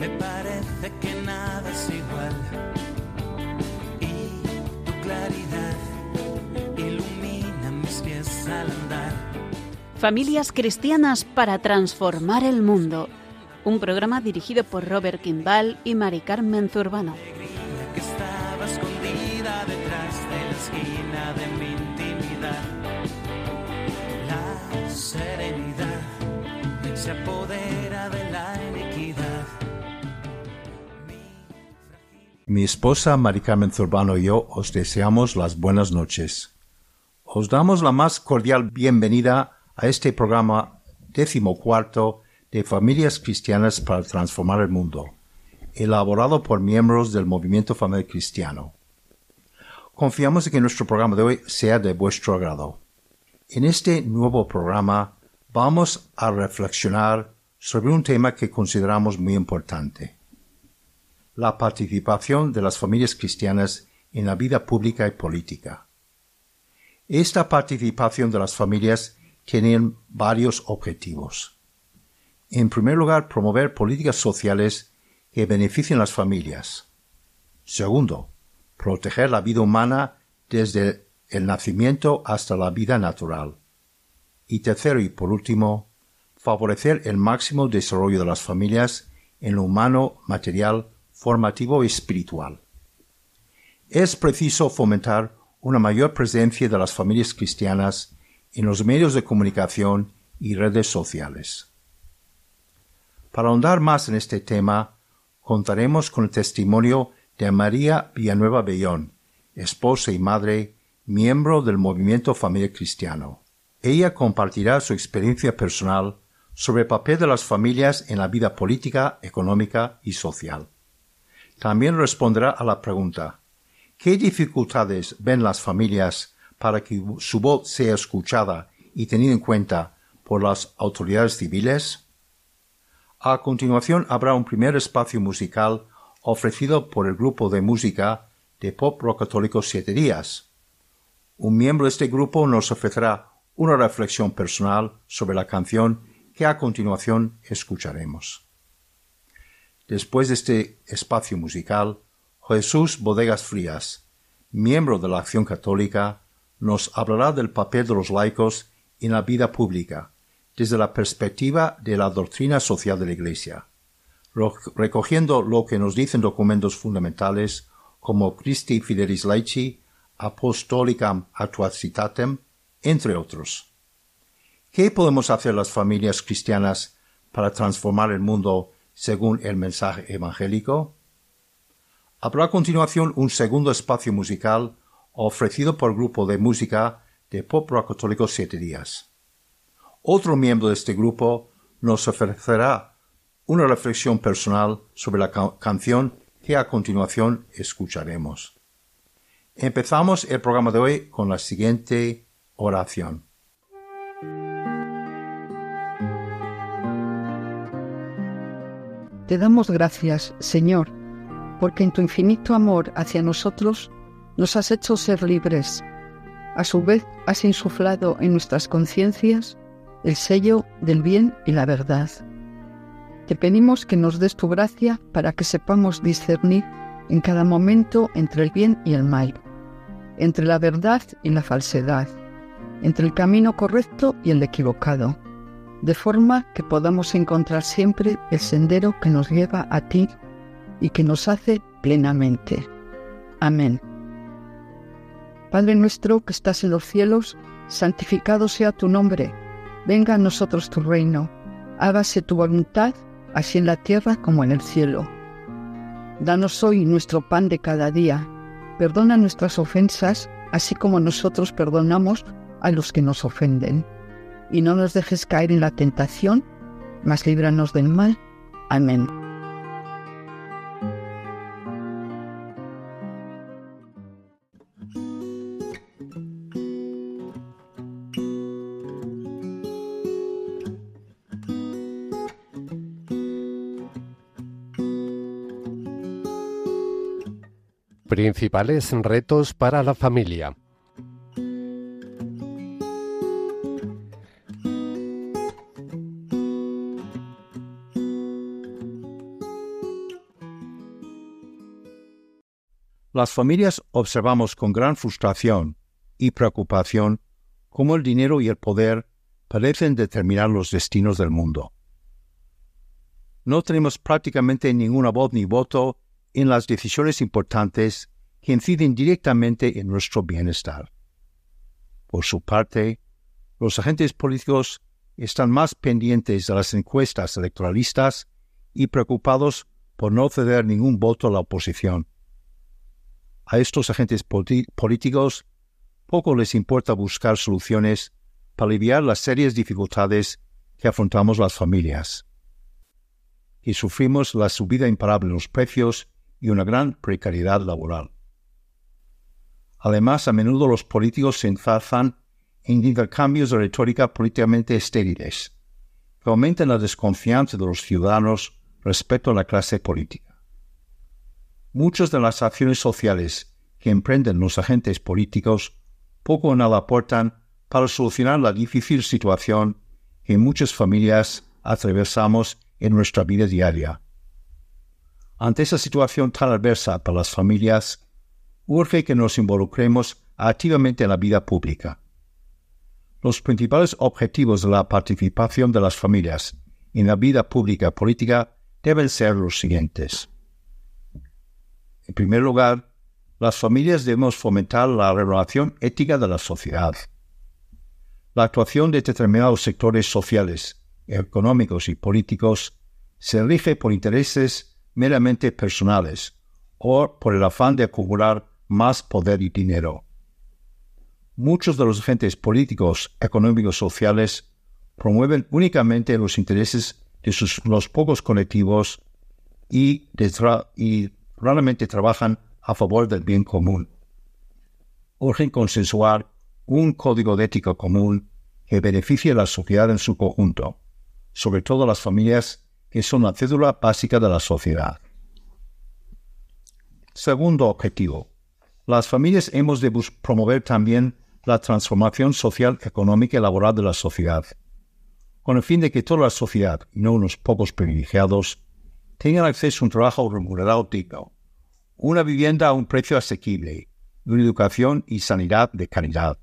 Me parece que nada es igual. Y tu claridad ilumina mis pies al andar. Familias cristianas para transformar el mundo. Un programa dirigido por Robert Kimball y Mari Carmen Zurbano. que estaba escondida detrás de la esquina de mi intimidad. La serenidad se apodera Mi esposa Mari Carmen Zurbano y yo os deseamos las buenas noches. Os damos la más cordial bienvenida a este programa decimocuarto de Familias Cristianas para Transformar el Mundo, elaborado por miembros del Movimiento Familiar Cristiano. Confiamos en que nuestro programa de hoy sea de vuestro agrado. En este nuevo programa vamos a reflexionar sobre un tema que consideramos muy importante, la participación de las familias cristianas en la vida pública y política. Esta participación de las familias tiene varios objetivos. En primer lugar, promover políticas sociales que beneficien a las familias. Segundo, proteger la vida humana desde el nacimiento hasta la vida natural. Y tercero y por último, favorecer el máximo desarrollo de las familias en lo humano, material, formativo espiritual. Es preciso fomentar una mayor presencia de las familias cristianas en los medios de comunicación y redes sociales. Para ahondar más en este tema, contaremos con el testimonio de María Villanueva Bellón, esposa y madre, miembro del movimiento Familia Cristiano. Ella compartirá su experiencia personal sobre el papel de las familias en la vida política, económica y social. También responderá a la pregunta ¿Qué dificultades ven las familias para que su voz sea escuchada y tenida en cuenta por las autoridades civiles? A continuación habrá un primer espacio musical ofrecido por el grupo de música de pop rock católico Siete Días. Un miembro de este grupo nos ofrecerá una reflexión personal sobre la canción que a continuación escucharemos. Después de este espacio musical, Jesús Bodegas Frías, miembro de la Acción Católica, nos hablará del papel de los laicos en la vida pública, desde la perspectiva de la doctrina social de la Iglesia, recogiendo lo que nos dicen documentos fundamentales como Christi Fidelis Laici, Apostolicam Actuacitatem, entre otros. ¿Qué podemos hacer las familias cristianas para transformar el mundo según el mensaje evangélico? Habrá a continuación un segundo espacio musical ofrecido por el grupo de música de pop rock católico Siete Días. Otro miembro de este grupo nos ofrecerá una reflexión personal sobre la ca canción que a continuación escucharemos. Empezamos el programa de hoy con la siguiente oración. Te damos gracias, Señor, porque en tu infinito amor hacia nosotros nos has hecho ser libres. A su vez, has insuflado en nuestras conciencias el sello del bien y la verdad. Te pedimos que nos des tu gracia para que sepamos discernir en cada momento entre el bien y el mal, entre la verdad y la falsedad, entre el camino correcto y el equivocado, de forma que podamos encontrar siempre el sendero que nos lleva a ti y que nos hace plenamente. Amén. Padre nuestro que estás en los cielos, santificado sea tu nombre, venga a nosotros tu reino, hágase tu voluntad, así en la tierra como en el cielo. Danos hoy nuestro pan de cada día, perdona nuestras ofensas, así como nosotros perdonamos a los que nos ofenden. Y no nos dejes caer en la tentación, mas líbranos del mal. Amén. Principales retos para la familia. Las familias observamos con gran frustración y preocupación cómo el dinero y el poder parecen determinar los destinos del mundo. No tenemos prácticamente ninguna voz ni voto en las decisiones importantes que inciden directamente en nuestro bienestar. Por su parte, los agentes políticos están más pendientes de las encuestas electoralistas y preocupados por no ceder ningún voto a la oposición. A estos agentes políticos poco les importa buscar soluciones para aliviar las serias dificultades que afrontamos las familias. Y sufrimos la subida imparable de los precios y una gran precariedad laboral. Además, a menudo los políticos se enzarzan en intercambios de retórica políticamente estériles, que aumentan la desconfianza de los ciudadanos respecto a la clase política. Muchas de las acciones sociales que emprenden los agentes políticos poco o nada aportan para solucionar la difícil situación que muchas familias atravesamos en nuestra vida diaria. Ante esa situación tan adversa para las familias, urge que nos involucremos activamente en la vida pública. Los principales objetivos de la participación de las familias en la vida pública política deben ser los siguientes. En primer lugar, las familias debemos fomentar la renovación ética de la sociedad. La actuación de determinados sectores sociales, económicos y políticos se rige por intereses meramente personales o por el afán de acumular más poder y dinero. Muchos de los agentes políticos, económicos, sociales promueven únicamente los intereses de sus, los pocos colectivos y, y raramente trabajan a favor del bien común. Urgen consensuar un código de ética común que beneficie a la sociedad en su conjunto, sobre todo a las familias que son la cédula básica de la sociedad. Segundo objetivo. Las familias hemos de promover también la transformación social, económica y laboral de la sociedad, con el fin de que toda la sociedad, y no unos pocos privilegiados, tengan acceso a un trabajo remunerado digno, una vivienda a un precio asequible una educación y sanidad de calidad.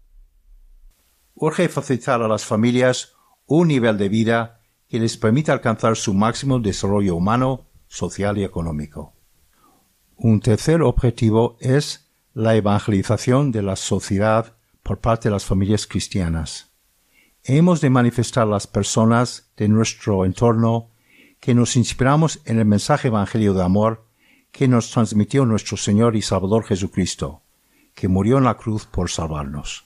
Urge facilitar a las familias un nivel de vida que les permita alcanzar su máximo desarrollo humano, social y económico. Un tercer objetivo es la evangelización de la sociedad por parte de las familias cristianas. Hemos de manifestar a las personas de nuestro entorno que nos inspiramos en el mensaje evangelio de amor que nos transmitió nuestro Señor y Salvador Jesucristo, que murió en la cruz por salvarnos.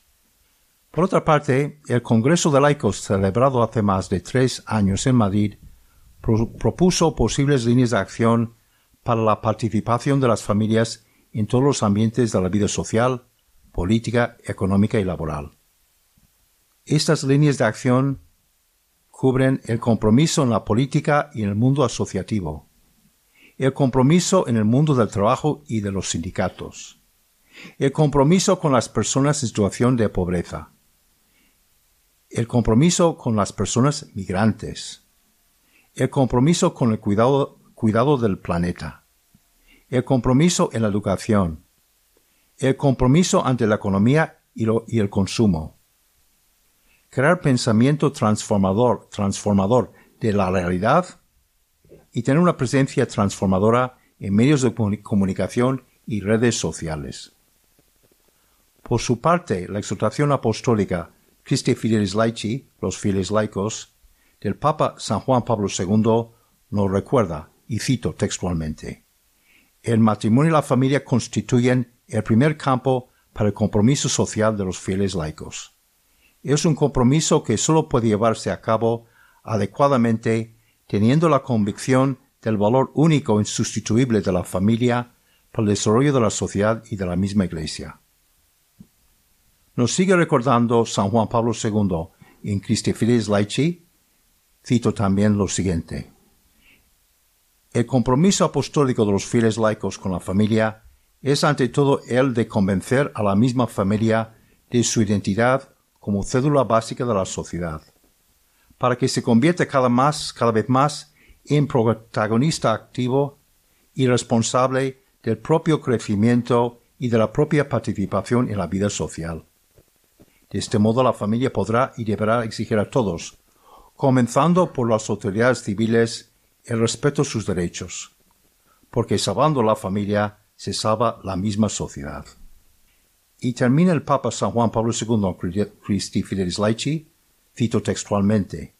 Por otra parte, el Congreso de Laicos, celebrado hace más de tres años en Madrid, propuso posibles líneas de acción para la participación de las familias en todos los ambientes de la vida social, política, económica y laboral. Estas líneas de acción cubren el compromiso en la política y en el mundo asociativo, el compromiso en el mundo del trabajo y de los sindicatos, el compromiso con las personas en situación de pobreza, el compromiso con las personas migrantes, el compromiso con el cuidado, del planeta, el compromiso en la educación, el compromiso ante la economía y el consumo. Crear pensamiento transformador, transformador de la realidad y tener una presencia transformadora en medios de comunicación y redes sociales. Por su parte, la exhortación apostólica Christi Fidelis Laici, los fieles laicos, del Papa San Juan Pablo II nos recuerda, y cito textualmente, el matrimonio y la familia constituyen el primer campo para el compromiso social de los fieles laicos. Es un compromiso que solo puede llevarse a cabo adecuadamente teniendo la convicción del valor único e insustituible de la familia para el desarrollo de la sociedad y de la misma Iglesia. Nos sigue recordando San Juan Pablo II en Christi Fides Laici, cito también lo siguiente. El compromiso apostólico de los fieles laicos con la familia es ante todo el de convencer a la misma familia de su identidad como cédula básica de la sociedad, para que se convierta cada, más, cada vez más en protagonista activo y responsable del propio crecimiento y de la propia participación en la vida social. De este modo la familia podrá y deberá exigir a todos, comenzando por las autoridades civiles, el respeto a sus derechos, porque salvando la familia se salva la misma sociedad. Y termina el Papa San Juan Pablo II Christi Fidelis Laici, cito textualmente,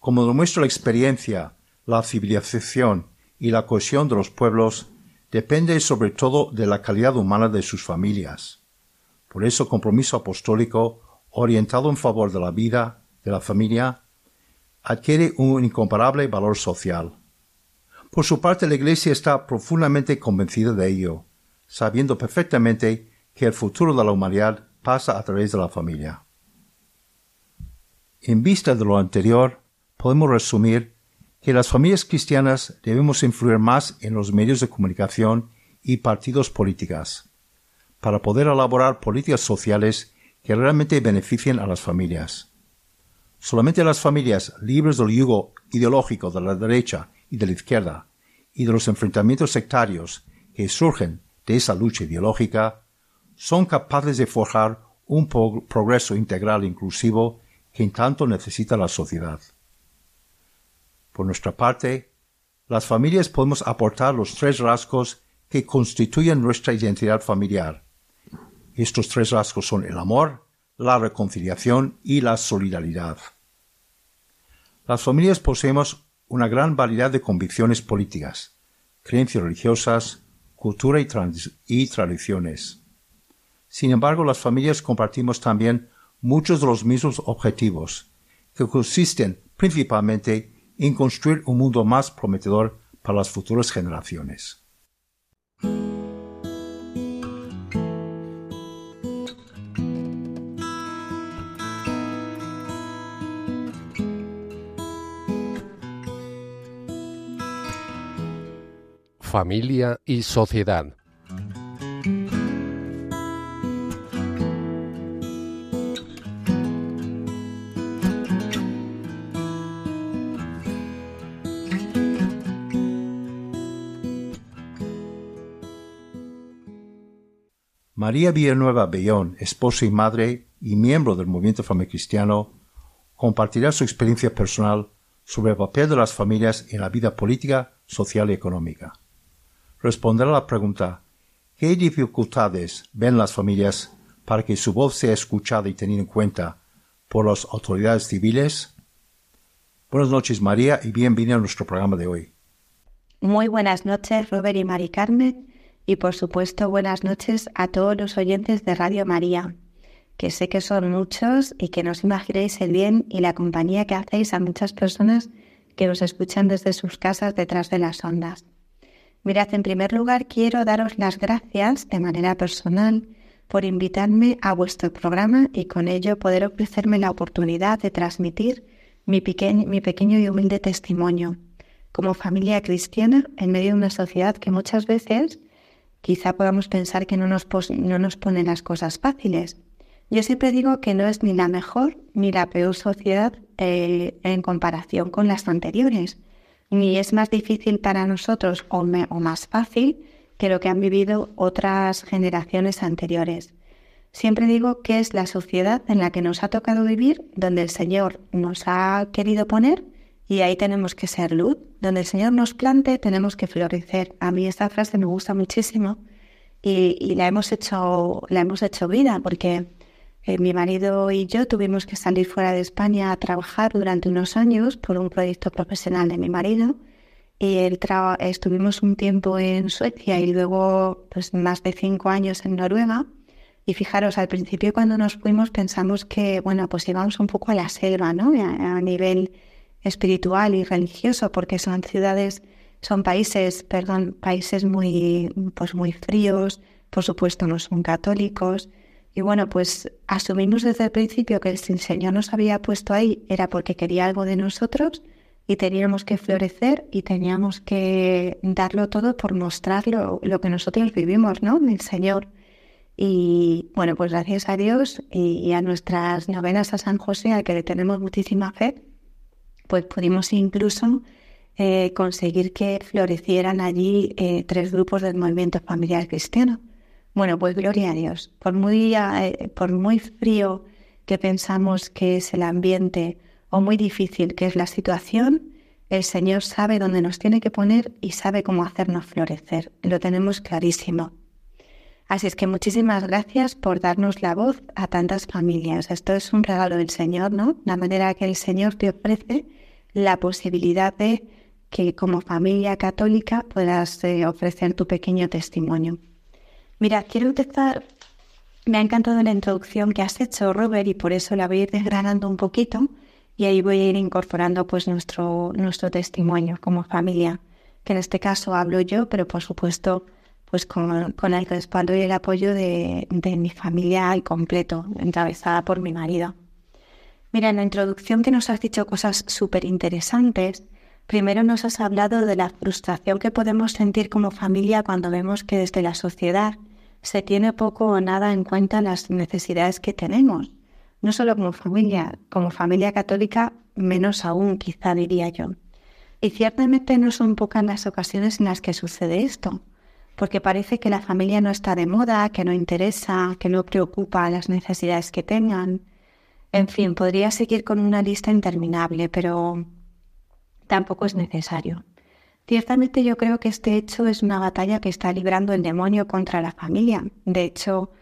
como demuestra la experiencia, la civilización y la cohesión de los pueblos depende sobre todo de la calidad humana de sus familias. Por eso compromiso apostólico orientado en favor de la vida, de la familia, adquiere un incomparable valor social. Por su parte, la Iglesia está profundamente convencida de ello, sabiendo perfectamente que el futuro de la humanidad pasa a través de la familia. En vista de lo anterior, podemos resumir que las familias cristianas debemos influir más en los medios de comunicación y partidos políticas, para poder elaborar políticas sociales que realmente beneficien a las familias. Solamente las familias libres del yugo ideológico de la derecha y de la izquierda y de los enfrentamientos sectarios que surgen de esa lucha ideológica son capaces de forjar un progreso integral e inclusivo que tanto necesita la sociedad. Por nuestra parte, las familias podemos aportar los tres rasgos que constituyen nuestra identidad familiar. Estos tres rasgos son el amor, la reconciliación y la solidaridad. Las familias poseemos una gran variedad de convicciones políticas, creencias religiosas, cultura y, tradiciones. Sin embargo, las familias compartimos también muchos de los mismos objetivos, que consisten principalmente en construir un mundo más prometedor para las futuras generaciones. Familia y sociedad. María Villanueva Bellón, esposa y madre y miembro del movimiento familiar cristiano, compartirá su experiencia personal sobre el papel de las familias en la vida política, social y económica. Responderá a la pregunta ¿Qué dificultades ven las familias para que su voz sea escuchada y tenida en cuenta por las autoridades civiles? Buenas noches María y bienvenida a nuestro programa de hoy. Muy buenas noches Robert y Mari Carmen y por supuesto buenas noches a todos los oyentes de Radio María, que sé que son muchos y que nos imaginéis el bien y la compañía que hacéis a muchas personas que nos escuchan desde sus casas detrás de las ondas. Mirad, en primer lugar quiero daros las gracias de manera personal por invitarme a vuestro programa y con ello poder ofrecerme la oportunidad de transmitir mi, mi pequeño y humilde testimonio como familia cristiana en medio de una sociedad que muchas veces quizá podamos pensar que no nos, no nos ponen las cosas fáciles. Yo siempre digo que no es ni la mejor ni la peor sociedad eh, en comparación con las anteriores, ni es más difícil para nosotros o, o más fácil que lo que han vivido otras generaciones anteriores. Siempre digo que es la sociedad en la que nos ha tocado vivir, donde el Señor nos ha querido poner y ahí tenemos que ser luz. Donde el Señor nos plante, tenemos que florecer. A mí esta frase me gusta muchísimo y, la, hemos hecho, la hemos hecho vida porque eh, mi marido y yo tuvimos que salir fuera de España a trabajar durante unos años por un proyecto profesional de mi marido y el estuvimos un tiempo en Suecia y luego pues más de cinco años en Noruega. Y fijaros, al principio cuando nos fuimos pensamos que, bueno, pues íbamos un poco a la selva, ¿no? a nivel espiritual y religioso, porque son ciudades, son países, perdón, países muy, pues muy fríos, por supuesto no son católicos. Y bueno, pues asumimos desde el principio que el Señor nos había puesto ahí era porque quería algo de nosotros y teníamos que florecer y teníamos que darlo todo por mostrar lo, que nosotros vivimos, ¿no? El Señor. Y bueno, pues gracias a Dios y, y, a nuestras novenas a San José, al que le tenemos muchísima fe, pues pudimos incluso eh, conseguir que florecieran allí eh, tres grupos del movimiento familiar cristiano. Bueno, pues gloria a Dios. Por muy, eh, por muy frío que pensamos que es el ambiente o muy difícil que es la situación, el Señor sabe dónde nos tiene que poner y sabe cómo hacernos florecer. Lo tenemos clarísimo. Así es que muchísimas gracias por darnos la voz a tantas familias. Esto es un regalo del Señor, ¿no? La manera que el Señor te ofrece la posibilidad de que como familia católica puedas eh, ofrecer tu pequeño testimonio. Mira, quiero empezar, me ha encantado la introducción que has hecho, Robert, y por eso la voy a ir desgranando un poquito y ahí voy a ir incorporando pues nuestro, nuestro testimonio como familia, que en este caso hablo yo, pero por supuesto pues con, con el respaldo y el apoyo de, de mi familia al completo, encabezada por mi marido. Mira, en la introducción que nos has dicho cosas súper interesantes, primero nos has hablado de la frustración que podemos sentir como familia cuando vemos que desde la sociedad se tiene poco o nada en cuenta las necesidades que tenemos no solo como familia, como familia católica, menos aún, quizá diría yo. Y ciertamente no son pocas las ocasiones en las que sucede esto, porque parece que la familia no está de moda, que no interesa, que no preocupa las necesidades que tengan. En fin, podría seguir con una lista interminable, pero tampoco es necesario. Ciertamente yo creo que este hecho es una batalla que está librando el demonio contra la familia. De hecho,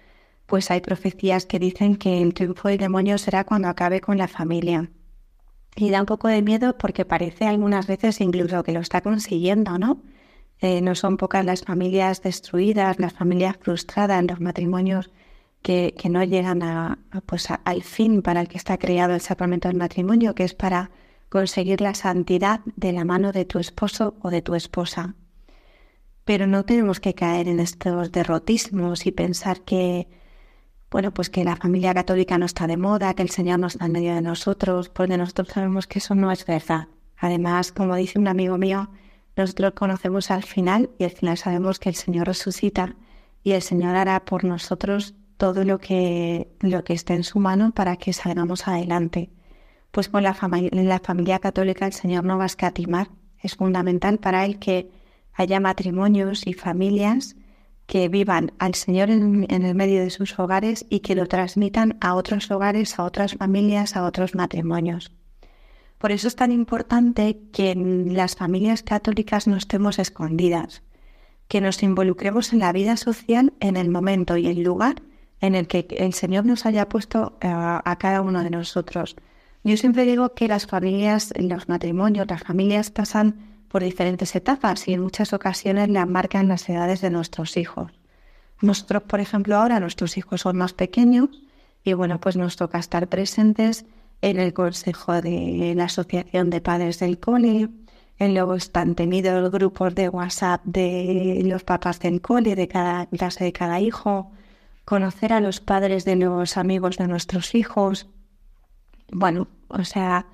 pues hay profecías que dicen que el triunfo del demonio será cuando acabe con la familia. Y da un poco de miedo porque parece algunas veces incluso que lo está consiguiendo, ¿no? Eh, no son pocas las familias destruidas, las familias frustradas, los matrimonios que, no llegan a, pues al fin para el que está creado el sacramento del matrimonio, que es para conseguir la santidad de la mano de tu esposo o de tu esposa. Pero no tenemos que caer en estos derrotismos y pensar que bueno, pues que la familia católica no está de moda, que el Señor no está en medio de nosotros, porque nosotros sabemos que eso no es verdad. Además, como dice un amigo mío, nosotros conocemos al final y al final sabemos que el Señor resucita y el Señor hará por nosotros todo lo que, lo que esté en su mano para que salgamos adelante. Pues con la, la familia católica el Señor no va a escatimar. Es fundamental para Él que haya matrimonios y familias que vivan al Señor en, el medio de sus hogares y que lo transmitan a otros hogares, a otras familias, a otros matrimonios. Por eso es tan importante que en las familias católicas no estemos escondidas, que nos involucremos en la vida social en el momento y el lugar en el que el Señor nos haya puesto eh, a cada uno de nosotros. Yo siempre digo que las familias, los matrimonios, las familias pasan por diferentes etapas y en muchas ocasiones le marcan las edades de nuestros hijos. Nosotros, por ejemplo, ahora nuestros hijos son más pequeños y bueno, pues nos toca estar presentes en el consejo de la asociación de padres del cole, en luego están tenidos grupos de WhatsApp de los papás del cole, de cada clase de cada hijo, conocer a los padres de los amigos de nuestros hijos. Bueno, o sea,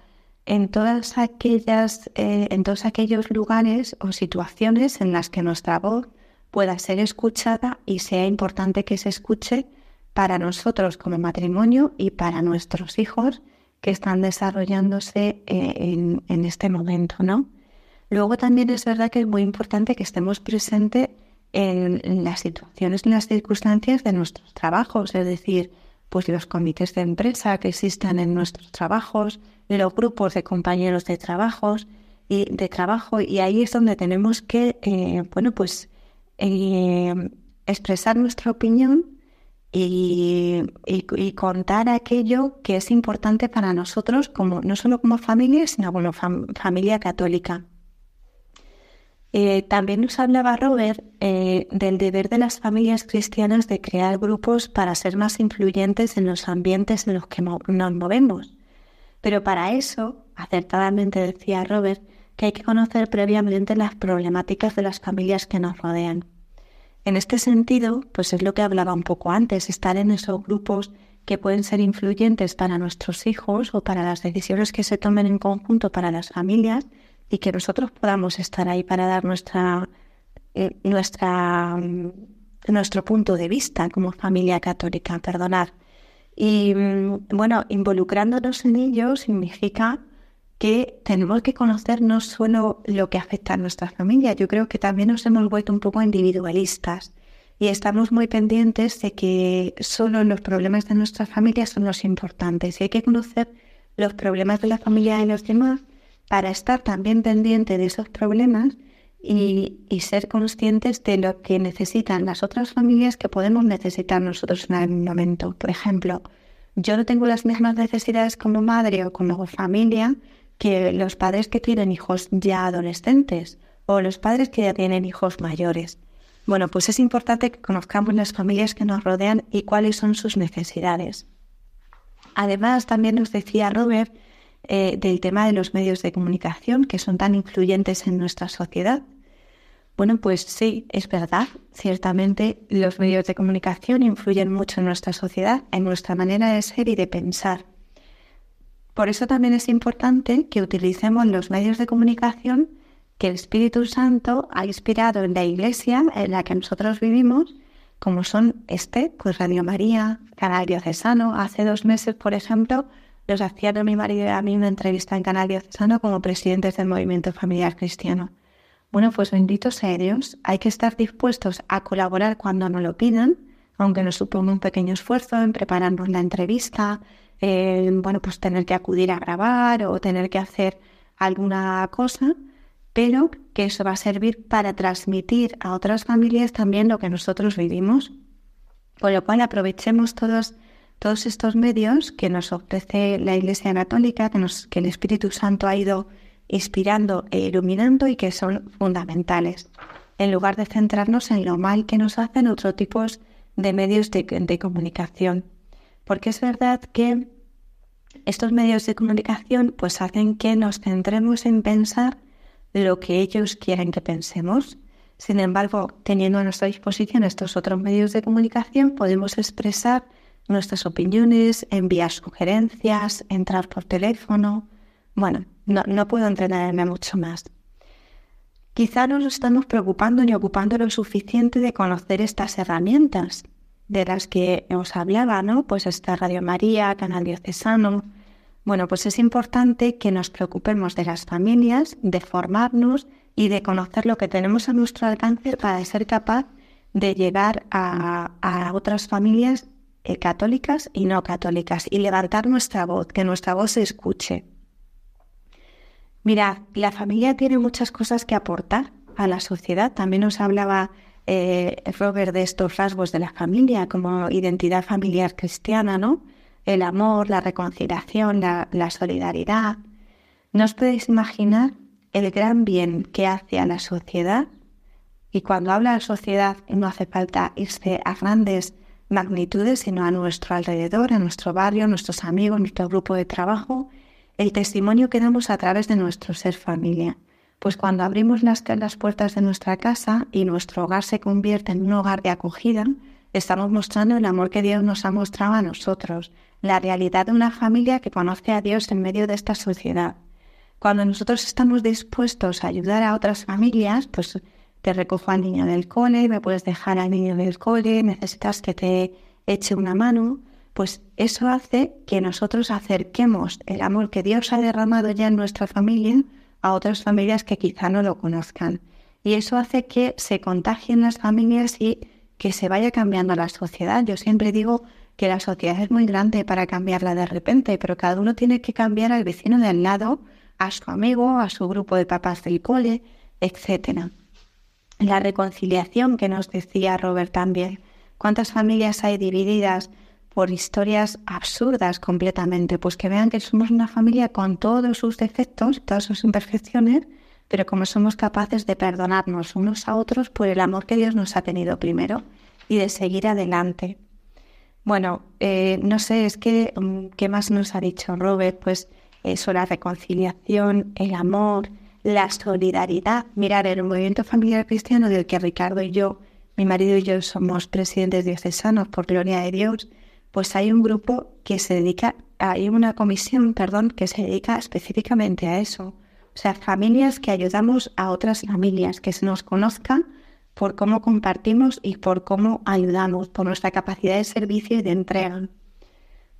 en todas aquellas, eh, en todos aquellos lugares o situaciones en las que nuestra voz pueda ser escuchada y sea importante que se escuche para nosotros como matrimonio y para nuestros hijos que están desarrollándose eh, en, en, este momento, ¿no? Luego también es verdad que es muy importante que estemos presentes en, en las situaciones y las circunstancias de nuestros trabajos, es decir, pues los comités de empresa que existan en nuestros trabajos, los grupos de compañeros de trabajos y de trabajo y ahí es donde tenemos que eh, bueno pues eh, expresar nuestra opinión y, contar aquello que es importante para nosotros como no solo como familia sino como familia católica eh, también nos hablaba Robert del deber de las familias cristianas de crear grupos para ser más influyentes en los ambientes en los que nos movemos. Pero para eso, acertadamente decía Robert, que hay que conocer previamente las problemáticas de las familias que nos rodean. En este sentido, pues es lo que hablaba un poco antes, estar en esos grupos que pueden ser influyentes para nuestros hijos o para las decisiones que se tomen en conjunto para las familias y que nosotros podamos estar ahí para dar nuestra, eh, nuestra, nuestro punto de vista como familia católica, perdonar. Y mm, bueno, involucrándonos en ello significa que tenemos que conocer no solo lo que afecta a nuestra familia, yo creo que también nos hemos vuelto un poco individualistas y estamos muy pendientes de que solo los problemas de nuestra familia son los importantes y hay que conocer los problemas de la familia de los demás para estar también pendiente de esos problemas y, y, ser conscientes de lo que necesitan las otras familias que podemos necesitar nosotros en algún momento. Por ejemplo, yo no tengo las mismas necesidades como madre o como familia que los padres que tienen hijos ya adolescentes o los padres que ya tienen hijos mayores. Bueno, pues es importante que conozcamos las familias que nos rodean y cuáles son sus necesidades. Además, también nos decía Robert eh, del tema de los medios de comunicación que son tan influyentes en nuestra sociedad. Bueno, pues sí, es verdad. Ciertamente los medios de comunicación influyen mucho en nuestra sociedad, en nuestra manera de ser y de pensar. Por eso también es importante que utilicemos los medios de comunicación que el Espíritu Santo ha inspirado en la iglesia en la que nosotros vivimos, como son este, pues Radio María, Canal Diocesano. Hace dos meses, por ejemplo, nos hacían mi marido y a mí una entrevista en Canal Diocesano como presidentes del movimiento familiar cristiano. Bueno, pues bendito sea Dios, hay que estar dispuestos a colaborar cuando nos lo pidan, aunque nos suponga un pequeño esfuerzo en prepararnos la entrevista, bueno, pues tener que acudir a grabar o tener que hacer alguna cosa, pero que eso va a servir para transmitir a otras familias también lo que nosotros vivimos. Por lo cual aprovechemos todos, todos estos medios que nos ofrece la Iglesia Católica, que, el Espíritu Santo ha ido inspirando e iluminando y que son fundamentales, en lugar de centrarnos en lo mal que nos hacen otros tipos de medios de comunicación. Porque es verdad que estos medios de comunicación pues hacen que nos centremos en pensar lo que ellos quieren que pensemos. Sin embargo, teniendo a nuestra disposición estos otros medios de comunicación, podemos expresar nuestras opiniones, enviar sugerencias, entrar por teléfono. Bueno, no, no puedo entrenarme mucho más. Quizá no nos estamos preocupando ni ocupando lo suficiente de conocer estas herramientas de las que os hablaba, ¿no? Pues está Radio María, Canal Diocesano. Bueno, pues es importante que nos preocupemos de las familias, de formarnos y de conocer lo que tenemos a nuestro alcance para ser capaz de llegar a, otras familias eh, católicas y no católicas y levantar nuestra voz, que nuestra voz se escuche. Mirad, la familia tiene muchas cosas que aportar a la sociedad. También nos hablaba eh, Robert, de estos rasgos de la familia, como identidad familiar cristiana, ¿no? El amor, la reconciliación, la, la solidaridad. ¿No os podéis imaginar el gran bien que hace a la sociedad? Y cuando habla de sociedad no hace falta irse a grandes magnitudes, sino a nuestro alrededor, a nuestro barrio, a nuestros amigos, nuestro grupo de trabajo, el testimonio que damos a través de nuestro ser familia. Pues cuando abrimos las, las puertas de nuestra casa y nuestro hogar se convierte en un hogar de acogida, estamos mostrando el amor que Dios nos ha mostrado a nosotros, la realidad de una familia que conoce a Dios en medio de esta sociedad. Cuando nosotros estamos dispuestos a ayudar a otras familias, pues te recojo al niño del cole, me puedes dejar al niño del cole, necesitas que te eche una mano, pues eso hace que nosotros acerquemos el amor que Dios ha derramado ya en nuestra familia a otras familias que quizá no lo conozcan. Y eso hace que se contagien las familias y que se vaya cambiando la sociedad. Yo siempre digo que la sociedad es muy grande para cambiarla de repente, pero cada uno tiene que cambiar al vecino de al lado, a su amigo, a su grupo de papás del cole, etc. La reconciliación que nos decía Robert también. ¿Cuántas familias hay divididas por historias absurdas completamente, pues que vean que somos una familia con todos sus defectos, todas sus imperfecciones, pero como somos capaces de perdonarnos unos a otros por el amor que Dios nos ha tenido primero y de seguir adelante. Bueno, eh, no sé, es que, mm, ¿qué más nos ha dicho Robert? Pues eso, la reconciliación, el amor, la solidaridad. Mirar, el movimiento familiar cristiano del que Ricardo y yo, mi marido y yo somos presidentes diocesanos, por gloria de Dios, pues hay un grupo que se dedica, hay una comisión, perdón, que se dedica específicamente a eso. O sea, familias que ayudamos a otras familias, que se nos conozcan por cómo compartimos y por cómo ayudamos, por nuestra capacidad de servicio y de entrega.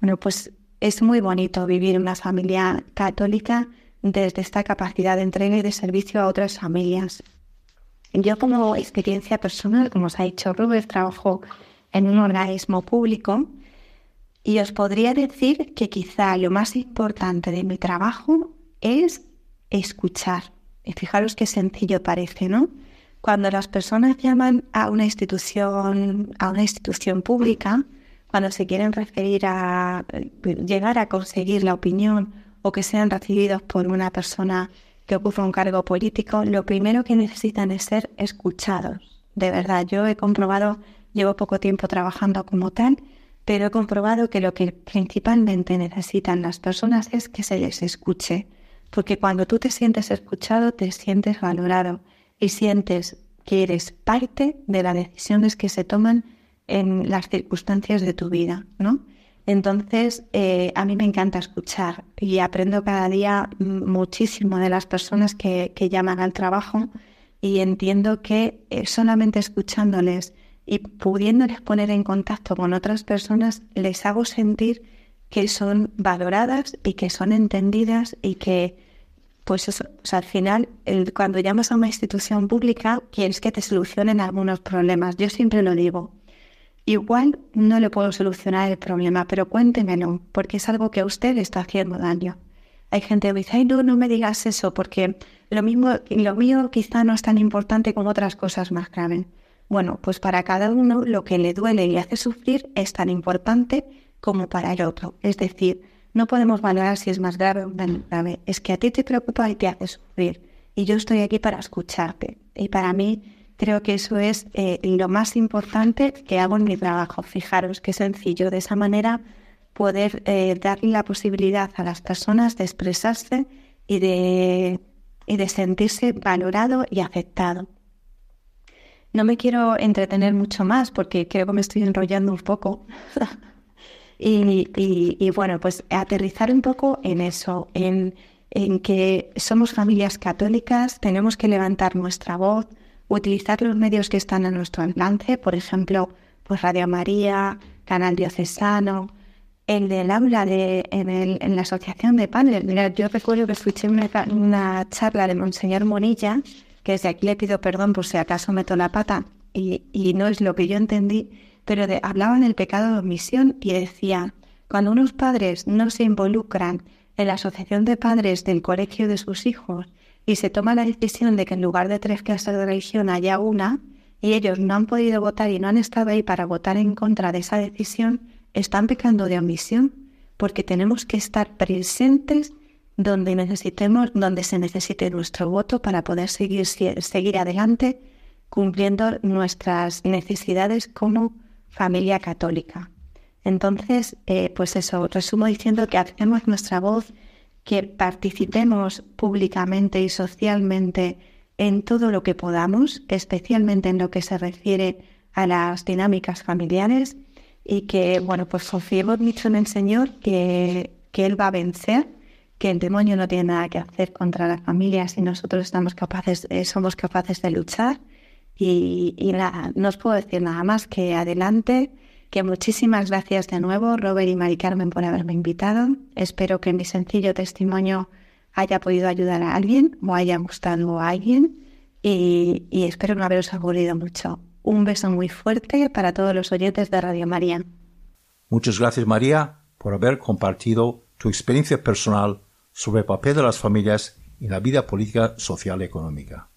Bueno, pues es muy bonito vivir en una familia católica desde esta capacidad de entrega y de servicio a otras familias. Yo como experiencia personal, como os ha dicho Robert, trabajo en un organismo público y os podría decir que quizá lo más importante de mi trabajo es escuchar. Y fijaros qué sencillo parece, ¿no? Cuando las personas llaman a una institución, a una institución pública, cuando se quieren referir a llegar a conseguir la opinión o que sean recibidos por una persona que ocupa un cargo político, lo primero que necesitan es ser escuchados. De verdad, yo he comprobado, llevo poco tiempo trabajando como tal, pero he comprobado que lo que principalmente necesitan las personas es que se les escuche, porque cuando tú te sientes escuchado, te sientes valorado y sientes que eres parte de las decisiones que se toman en las circunstancias de tu vida, ¿no? Entonces, eh, a mí me encanta escuchar y aprendo cada día muchísimo de las personas que, llaman al trabajo y entiendo que eh, solamente escuchándoles y pudiéndoles poner en contacto con otras personas, les hago sentir que son valoradas y que son entendidas y que, pues al final, cuando llamas a una institución pública, quieres que te solucionen algunos problemas. Yo siempre lo digo, Igual no le puedo solucionar el problema, pero cuéntemelo, porque es algo que a usted le está haciendo daño. Hay gente que dice, ay, no, no me digas eso, porque lo mismo, lo mío quizá no es tan importante como otras cosas más graves. Bueno, pues para cada uno lo que le duele y hace sufrir es tan importante como para el otro. Es decir, no podemos valorar si es más grave o menos grave. Es que a ti te preocupa y te hace sufrir. Y yo estoy aquí para escucharte. Y para mí Creo que eso es eh, lo más importante que hago en mi trabajo. Fijaros qué sencillo. De esa manera poder eh, darle la posibilidad a las personas de expresarse y de, y de sentirse valorado y aceptado. No me quiero entretener mucho más porque creo que me estoy enrollando un poco. y, y, bueno, pues aterrizar un poco en eso, en, en que somos familias católicas, tenemos que levantar nuestra voz, utilizar los medios que están a nuestro alcance, por ejemplo, pues Radio María, Canal Diocesano, el del aula de, en, el, la Asociación de Padres. Mira, yo recuerdo que escuché una, charla de Monseñor Monilla, que desde aquí le pido perdón por si acaso meto la pata y, no es lo que yo entendí, pero de, hablaban del pecado de omisión y decía, cuando unos padres no se involucran en la asociación de padres del colegio de sus hijos y se toma la decisión de que en lugar de tres clases de religión haya una, y ellos no han podido votar y no han estado ahí para votar en contra de esa decisión, están pecando de omisión, porque tenemos que estar presentes donde necesitemos, donde se necesite nuestro voto para poder seguir, seguir adelante cumpliendo nuestras necesidades como familia católica. Entonces, eh, pues eso, resumo diciendo que hacemos nuestra voz que participemos públicamente y socialmente en todo lo que podamos, especialmente en lo que se refiere a las dinámicas familiares y que, bueno, pues confiemos mucho en el Señor que, que Él va a vencer, que el demonio no tiene nada que hacer contra las familias y nosotros estamos capaces, eh, somos capaces de luchar. Y, y nada, no os puedo decir nada más que adelante, que muchísimas gracias de nuevo, Robert y Mari Carmen, por haberme invitado. Espero que mi sencillo testimonio haya podido ayudar a alguien o haya gustado a alguien y, espero no haberos aburrido mucho. Un beso muy fuerte para todos los oyentes de Radio María. Muchas gracias, María, por haber compartido tu experiencia personal sobre el papel de las familias en la vida política, social y económica.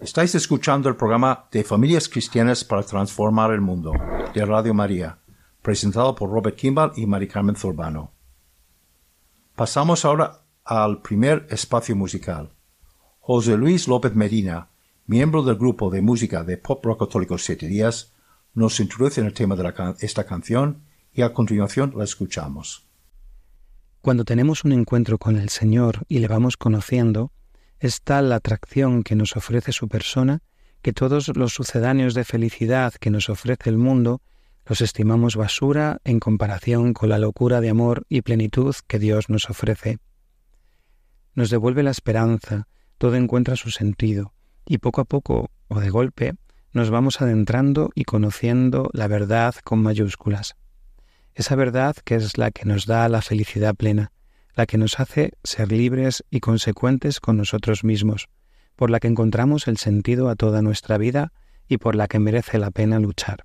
Estáis escuchando el programa de Familias Cristianas para Transformar el Mundo de Radio María, presentado por Robert Kimball y Mari Carmen Zurbano. Pasamos ahora al primer espacio musical. José Luis López Medina, miembro del grupo de música de pop rock católico Siete Días, nos introduce en el tema de esta canción y a continuación la escuchamos. Cuando tenemos un encuentro con el Señor y le vamos conociendo, es tal la atracción que nos ofrece su persona que todos los sucedáneos de felicidad que nos ofrece el mundo los estimamos basura en comparación con la locura de amor y plenitud que Dios nos ofrece. Nos devuelve la esperanza, todo encuentra su sentido, y poco a poco, o de golpe, nos vamos adentrando y conociendo la verdad con mayúsculas. Esa verdad que es la que nos da la felicidad plena, la que nos hace ser libres y consecuentes con nosotros mismos, por la que encontramos el sentido a toda nuestra vida y por la que merece la pena luchar.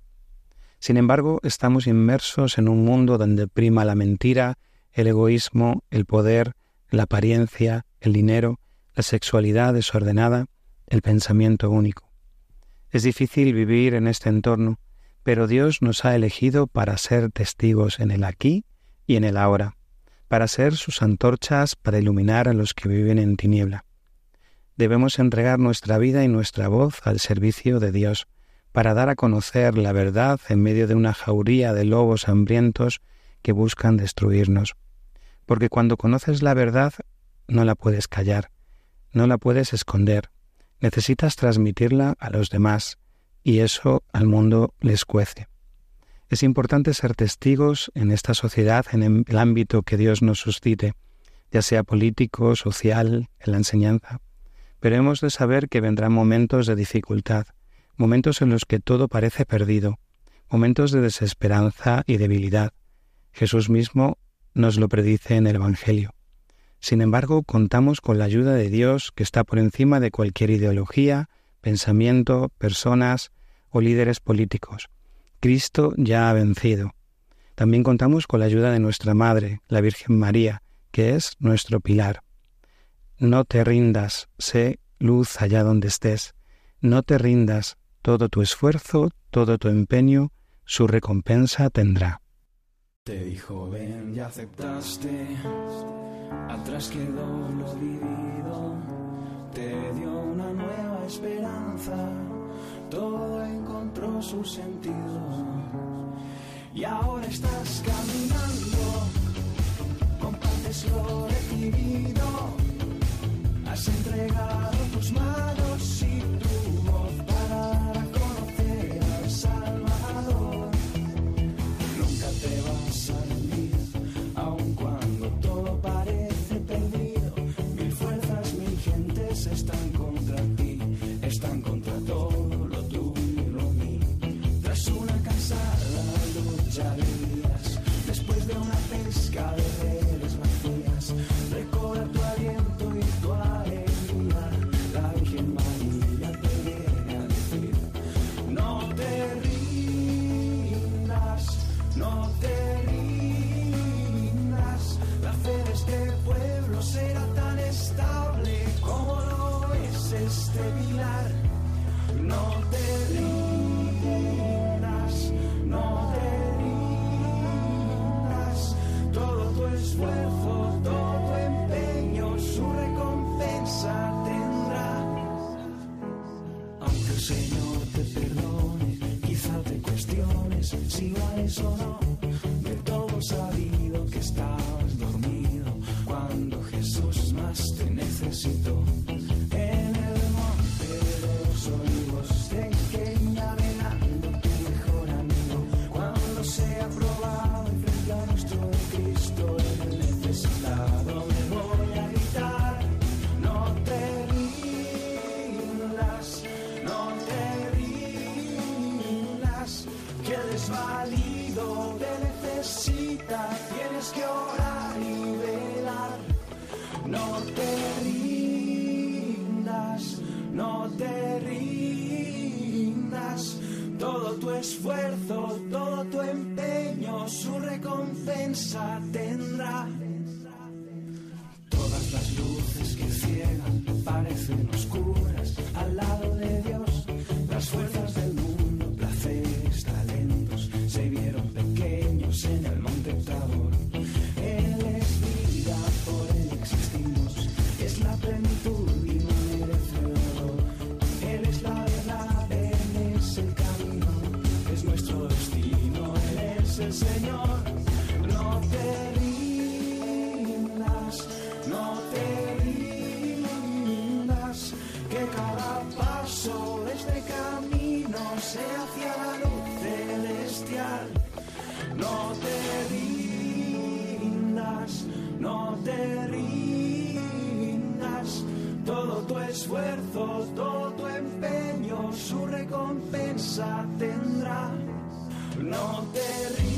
Sin embargo, estamos inmersos en un mundo donde prima la mentira, el egoísmo, el poder, la apariencia, el dinero, la sexualidad desordenada, el pensamiento único. Es difícil vivir en este entorno, pero Dios nos ha elegido para ser testigos en el aquí y en el ahora para ser sus antorchas para iluminar a los que viven en tiniebla. Debemos entregar nuestra vida y nuestra voz al servicio de Dios, para dar a conocer la verdad en medio de una jauría de lobos hambrientos que buscan destruirnos. Porque cuando conoces la verdad, no la puedes callar, no la puedes esconder, necesitas transmitirla a los demás, y eso al mundo les cuece. Es importante ser testigos en esta sociedad, en el ámbito que Dios nos suscite, ya sea político, social, en la enseñanza. Pero hemos de saber que vendrán momentos de dificultad, momentos en los que todo parece perdido, momentos de desesperanza y debilidad. Jesús mismo nos lo predice en el Evangelio. Sin embargo, contamos con la ayuda de Dios que está por encima de cualquier ideología, pensamiento, personas o líderes políticos. Cristo ya ha vencido. También contamos con la ayuda de nuestra Madre, la Virgen María, que es nuestro pilar. No te rindas, sé luz allá donde estés. No te rindas, todo tu esfuerzo, todo tu empeño, su recompensa tendrá. Te dijo, ven, ya aceptaste, atrás quedó lo vivido, te dio una nueva esperanza todo encontró su sentido. Y ahora estás caminando, compartes lo recibido, has entregado tus manos y tu voz para conocer al Salvador. Nunca te vas a rendir, aun cuando todo parece perdido. Mil fuerzas, mil gentes están contra ti, están contra todo. Después Señor te perdone, quizá te cuestiones si tendrá. Todas las luces que ciegan parecen oscuras al lado de Dios. Las fuerzas del mundo, placeres, talentos, se vieron pequeños en el monte Tabor. Él es vida, por él existimos, es la plenitud y no. Él es la verdad, Él es el camino, es nuestro destino, Él es el Señor. Esfuerzo, todo tu empeño, su recompensa tendrá. No te rindas,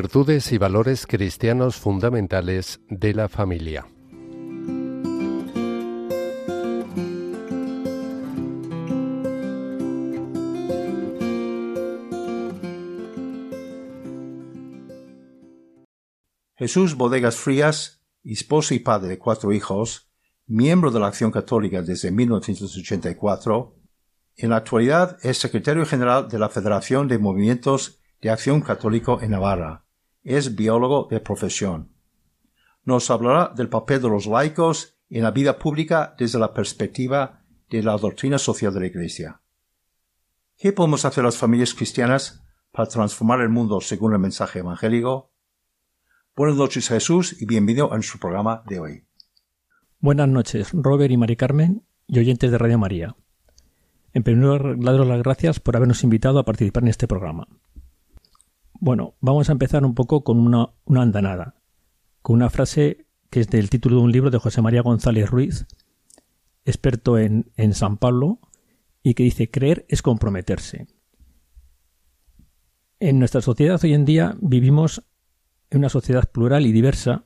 Virtudes y valores cristianos fundamentales de la familia. Jesús Bodegas Frías, esposo y padre de cuatro hijos, miembro de la Acción Católica desde 1984, en la actualidad es secretario general de la Federación de Movimientos de Acción Católico en Navarra. Es biólogo de profesión. Nos hablará del papel de los laicos en la vida pública desde la perspectiva de la doctrina social de la Iglesia. ¿Qué podemos hacer las familias cristianas para transformar el mundo según el mensaje evangélico? Buenas noches Jesús y bienvenido a nuestro programa de hoy. Buenas noches Robert y Mari Carmen y oyentes de Radio María. En primer lugar, doy las gracias por habernos invitado a participar en este programa. Bueno, vamos a empezar un poco con una, andanada, con una frase que es del título de un libro de José María González Ruiz, experto en, San Pablo, y que dice, creer es comprometerse. En nuestra sociedad hoy en día vivimos en una sociedad plural y diversa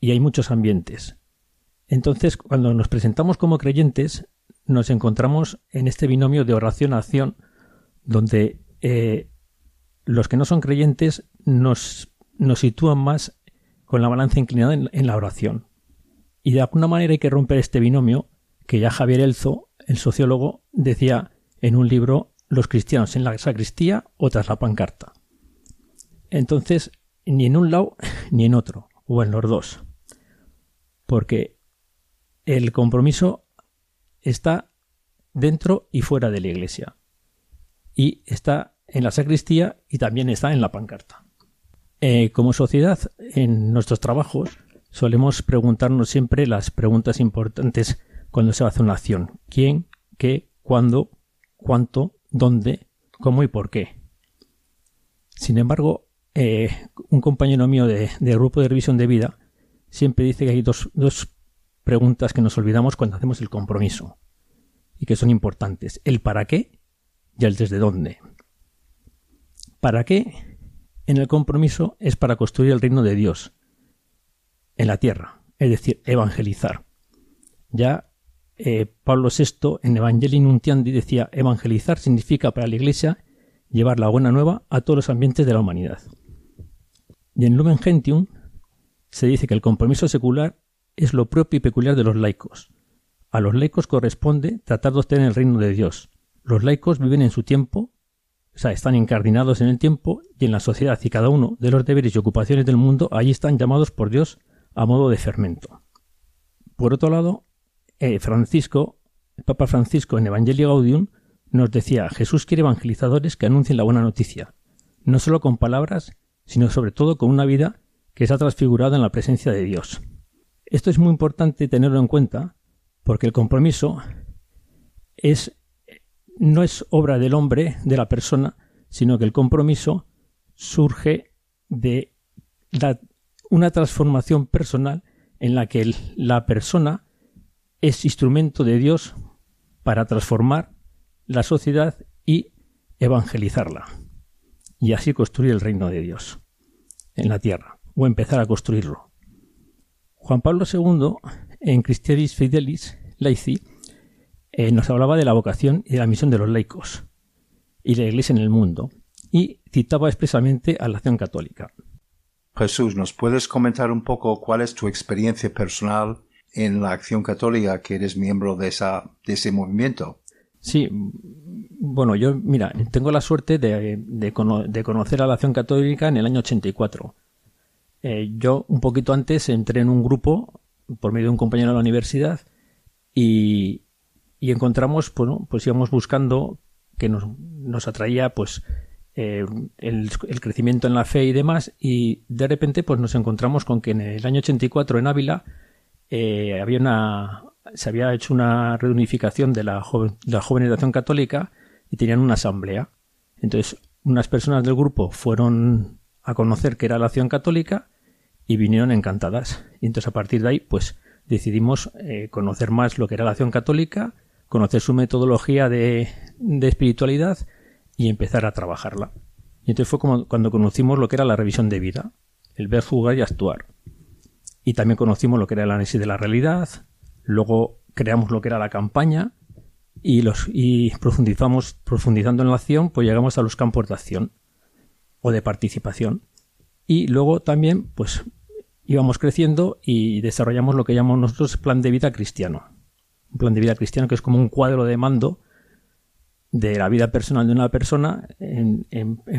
y hay muchos ambientes. Entonces, cuando nos presentamos como creyentes, nos encontramos en este binomio de oración-acción, donde eh, los que no son creyentes nos, nos sitúan más con la balanza inclinada en, la oración. Y de alguna manera hay que romper este binomio que ya Javier Elzo, el sociólogo, decía en un libro Los cristianos en la sacristía o tras la pancarta. Entonces, ni en un lado ni en otro, o en los dos. Porque el compromiso está dentro y fuera de la iglesia. Y está en la sacristía y también está en la pancarta. Eh, como sociedad, en nuestros trabajos solemos preguntarnos siempre las preguntas importantes cuando se hace una acción. ¿Quién? ¿Qué? ¿Cuándo? ¿Cuánto? ¿Dónde? ¿Cómo y por qué? Sin embargo, eh, un compañero mío de, del grupo de revisión de vida siempre dice que hay dos preguntas que nos olvidamos cuando hacemos el compromiso y que son importantes. El para qué y el desde dónde. ¿Para qué? En el compromiso es para construir el reino de Dios en la tierra, es decir, evangelizar. Ya eh, Pablo VI en Evangelii Nuntiandi decía, evangelizar significa para la Iglesia llevar la buena nueva a todos los ambientes de la humanidad. Y en Lumen Gentium se dice que el compromiso secular es lo propio y peculiar de los laicos. A los laicos corresponde tratar de obtener el reino de Dios. Los laicos viven en su tiempo o sea, están incardinados en el tiempo y en la sociedad y cada uno de los deberes y ocupaciones del mundo allí están llamados por Dios a modo de fermento. Por otro lado, eh, Francisco, el Papa Francisco en Evangelio Gaudium nos decía, Jesús quiere evangelizadores que anuncien la buena noticia, no solo con palabras, sino sobre todo con una vida que está transfigurada en la presencia de Dios. Esto es muy importante tenerlo en cuenta porque el compromiso es no es obra del hombre, de la persona, sino que el compromiso surge de una transformación personal en la que la persona es instrumento de Dios para transformar la sociedad y evangelizarla. Y así construir el reino de Dios en la tierra, o empezar a construirlo. Juan Pablo II, en Christianis Fidelis Laici, eh, nos hablaba de la vocación y de la misión de los laicos y la Iglesia en el mundo, y citaba expresamente a la acción católica. Jesús, ¿nos puedes comentar un poco cuál es tu experiencia personal en la Acción Católica que eres miembro de, esa, de ese movimiento. Sí, bueno, yo, mira, tengo la suerte de, de, conocer a la Acción Católica en el año 84. Eh, yo, un poquito antes, entré en un grupo por medio de un compañero de la universidad y, y encontramos, bueno, pues íbamos buscando que nos, nos atraía, pues, eh, el, el, crecimiento en la fe y demás, y de repente, pues nos encontramos con que en el año 84 en Ávila eh, había una, se había hecho una reunificación de la, joven, de la joven católica y tenían una asamblea. Entonces, unas personas del grupo fueron a conocer que era la acción católica y vinieron encantadas. Y entonces, a partir de ahí, pues decidimos eh, conocer más lo que era la acción católica, conocer su metodología de, de espiritualidad y empezar a trabajarla. Y entonces fue como cuando conocimos lo que era la revisión de vida, el ver, jugar y actuar. Y también conocimos lo que era el análisis de la realidad, luego creamos lo que era la campaña y los y profundizamos profundizando en la acción, pues llegamos a los campos de acción o de participación. Y luego también pues íbamos creciendo y desarrollamos lo que llamamos nosotros plan de vida cristiano. Un plan de vida cristiano que es como un cuadro de mando de la vida personal de una persona en,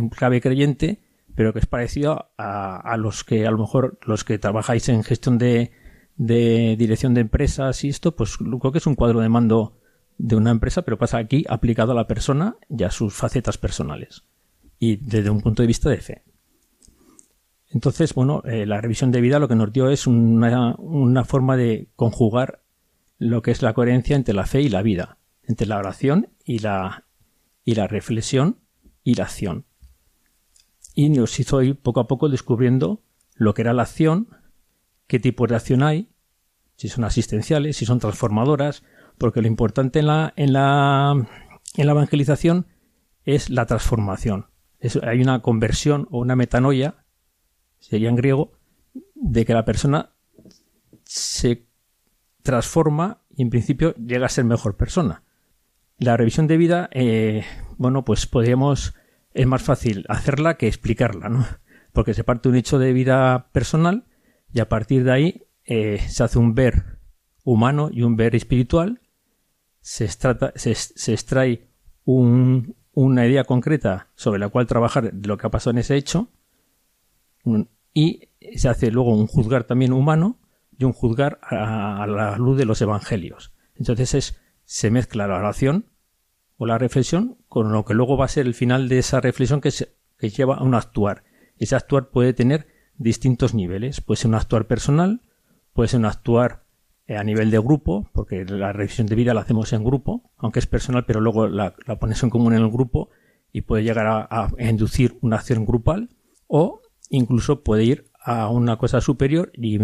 clave creyente, pero que es parecido a, los que a lo mejor los que trabajáis en gestión de, de dirección de empresas y esto, pues creo que es un cuadro de mando de una empresa, pero pasa aquí aplicado a la persona y a sus facetas personales y desde un punto de vista de fe. Entonces, bueno, eh, la revisión de vida lo que nos dio es una, una forma de conjugar lo que es la coherencia entre la fe y la vida entre la oración y la, y la reflexión y la acción. Y nos hizo ir poco a poco descubriendo lo que era la acción, qué tipos de acción hay, si son asistenciales, si son transformadoras, porque lo importante en la, en la, en la evangelización es la transformación. hay una conversión o una metanoia, sería en griego, de que la persona se transforma y en principio llega a ser mejor persona. La revisión de vida, eh, bueno, pues podríamos, es más fácil hacerla que explicarla, ¿no? Porque se parte un hecho de vida personal y a partir de ahí eh, se hace un ver humano y un ver espiritual, se, extrae una idea concreta sobre la cual trabajar lo que ha pasado en ese hecho y se hace luego un juzgar también humano y un juzgar a, a la luz de los evangelios. Entonces es se mezcla la oración o la reflexión con lo que luego va a ser el final de esa reflexión que, se, lleva a un actuar. Ese actuar puede tener distintos niveles. Puede ser un actuar personal, puede ser un actuar eh, a nivel de grupo, porque la revisión de vida la hacemos en grupo, aunque es personal, pero luego la, pones en común en el grupo y puede llegar a, inducir una acción grupal, o incluso puede ir a una cosa superior y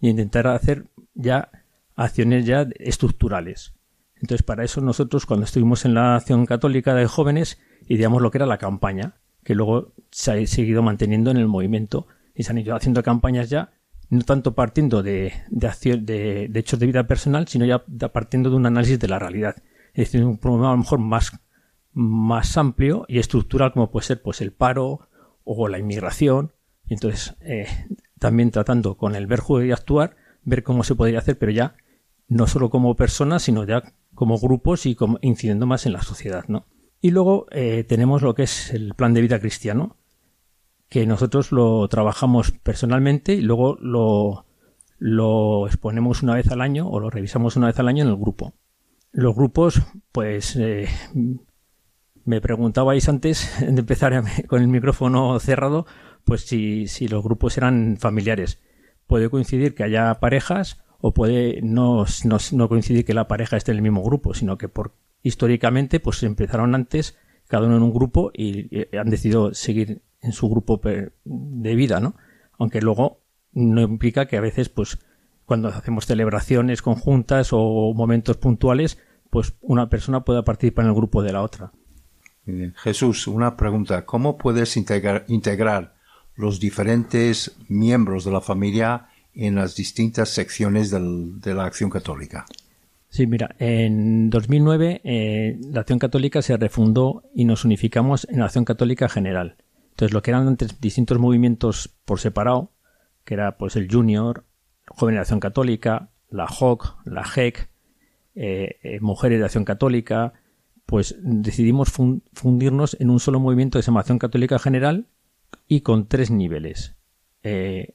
intentar hacer ya acciones ya estructurales. Entonces, para eso nosotros, cuando estuvimos en la acción católica de jóvenes, ideamos lo que era la campaña, que luego se ha seguido manteniendo en el movimiento y se han ido haciendo campañas ya, no tanto partiendo de, de, de, hechos de vida personal, sino ya partiendo de un análisis de la realidad. Es decir, un problema a lo mejor más, más amplio y estructural como puede ser pues el paro o la inmigración. Y entonces, eh, también tratando con el ver, juego y actuar, ver cómo se podría hacer, pero ya no solo como personas, sino ya como grupos y como incidiendo más en la sociedad, ¿no? Y luego eh, tenemos lo que es el plan de vida cristiano, que nosotros lo trabajamos personalmente y luego lo, lo exponemos una vez al año o lo revisamos una vez al año en el grupo. Los grupos, pues eh, me preguntabais antes de empezar con el micrófono cerrado, pues si, los grupos eran familiares. Puede coincidir que haya parejas o puede no, no, coincidir que la pareja esté en el mismo grupo, sino que por históricamente pues empezaron antes cada uno en un grupo y, han decidido seguir en su grupo de vida, ¿no? Aunque luego no implica que a veces pues cuando hacemos celebraciones conjuntas o momentos puntuales, pues una persona pueda participar en el grupo de la otra. Jesús, una pregunta. ¿Cómo puedes integrar, integrar los diferentes miembros de la familia en las distintas secciones de la Acción Católica. Sí, mira, en 2009 eh, la Acción Católica se refundó y nos unificamos en la Acción Católica General. Entonces, lo que eran distintos movimientos por separado, que era pues el Junior, Joven de Acción Católica, la JOC, la JEC, eh, eh, Mujeres de Acción Católica, pues decidimos fundirnos en un solo movimiento de Semación Católica General y con tres niveles. Eh,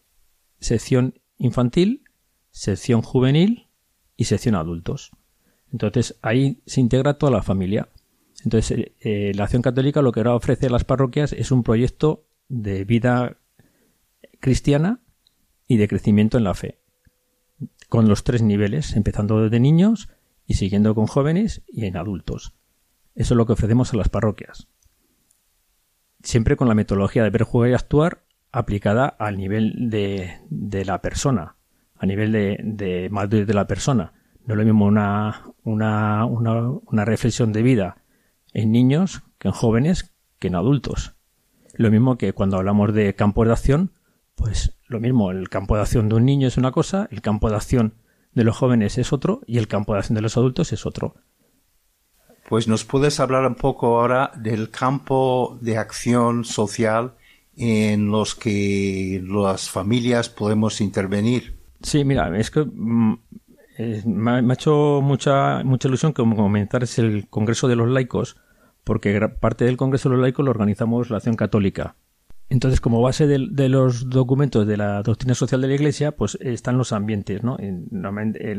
sección infantil, sección juvenil y sección adultos. Entonces ahí se integra toda la familia. Entonces la Acción Católica lo que ahora ofrece a las parroquias es un proyecto de vida cristiana y de crecimiento en la fe. Con los tres niveles, empezando desde niños y siguiendo con jóvenes y en adultos. Eso es lo que ofrecemos a las parroquias. Siempre con la metodología de ver, jugar y actuar aplicada al nivel de, de la persona, a nivel de, de madurez de la persona. No es lo mismo una, una, una, una reflexión de vida en niños que en jóvenes que en adultos. Lo mismo que cuando hablamos de campo de acción, pues lo mismo, el campo de acción de un niño es una cosa, el campo de acción de los jóvenes es otro y el campo de acción de los adultos es otro. Pues nos puedes hablar un poco ahora del campo de acción social en los que las familias podemos intervenir. Sí, mira, es que mm, me, ha, hecho mucha, mucha ilusión como comentar es el Congreso de los Laicos, porque parte del Congreso de los Laicos lo organizamos la Acción Católica. Entonces, como base de, los documentos de la doctrina social de la Iglesia, pues están los ambientes, ¿no? En,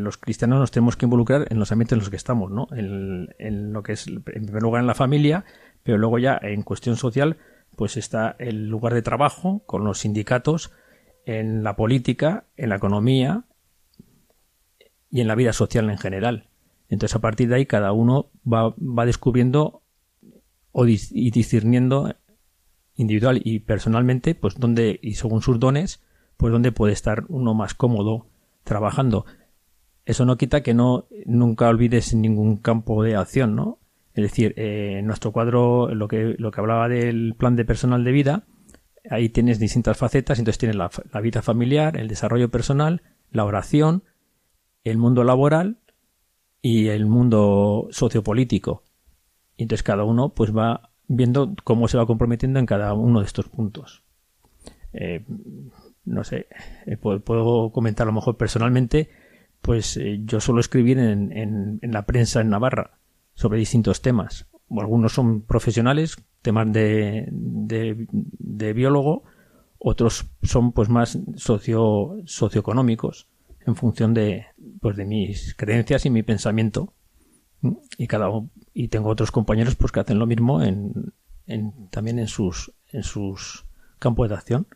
los cristianos nos tenemos que involucrar en los ambientes en los que estamos, ¿no? En, lo que es, en primer lugar, en la familia, pero luego ya en cuestión social, pues está el lugar de trabajo con los sindicatos, en la política, en la economía y en la vida social en general. Entonces, a partir de ahí, cada uno va, va descubriendo y discerniendo individual y personalmente, pues donde, y según sus dones, pues donde puede estar uno más cómodo trabajando. Eso no quita que no nunca olvides ningún campo de acción, ¿no? Es decir, eh, en nuestro cuadro, lo que, lo que hablaba del plan de personal de vida, ahí tienes distintas facetas, entonces tienes la, la vida familiar, el desarrollo personal, la oración, el mundo laboral y el mundo sociopolítico. Entonces cada uno pues va viendo cómo se va comprometiendo en cada uno de estos puntos. Eh, no sé, eh, puedo, comentar a lo mejor personalmente, pues eh, yo suelo escribir en, en, la prensa en Navarra sobre distintos temas. Algunos son profesionales, temas de, de, biólogo, otros son pues más socio, socioeconómicos, en función de, pues, de mis creencias y mi pensamiento. Y cada y tengo otros compañeros pues que hacen lo mismo en, también en sus en sus campos de acción.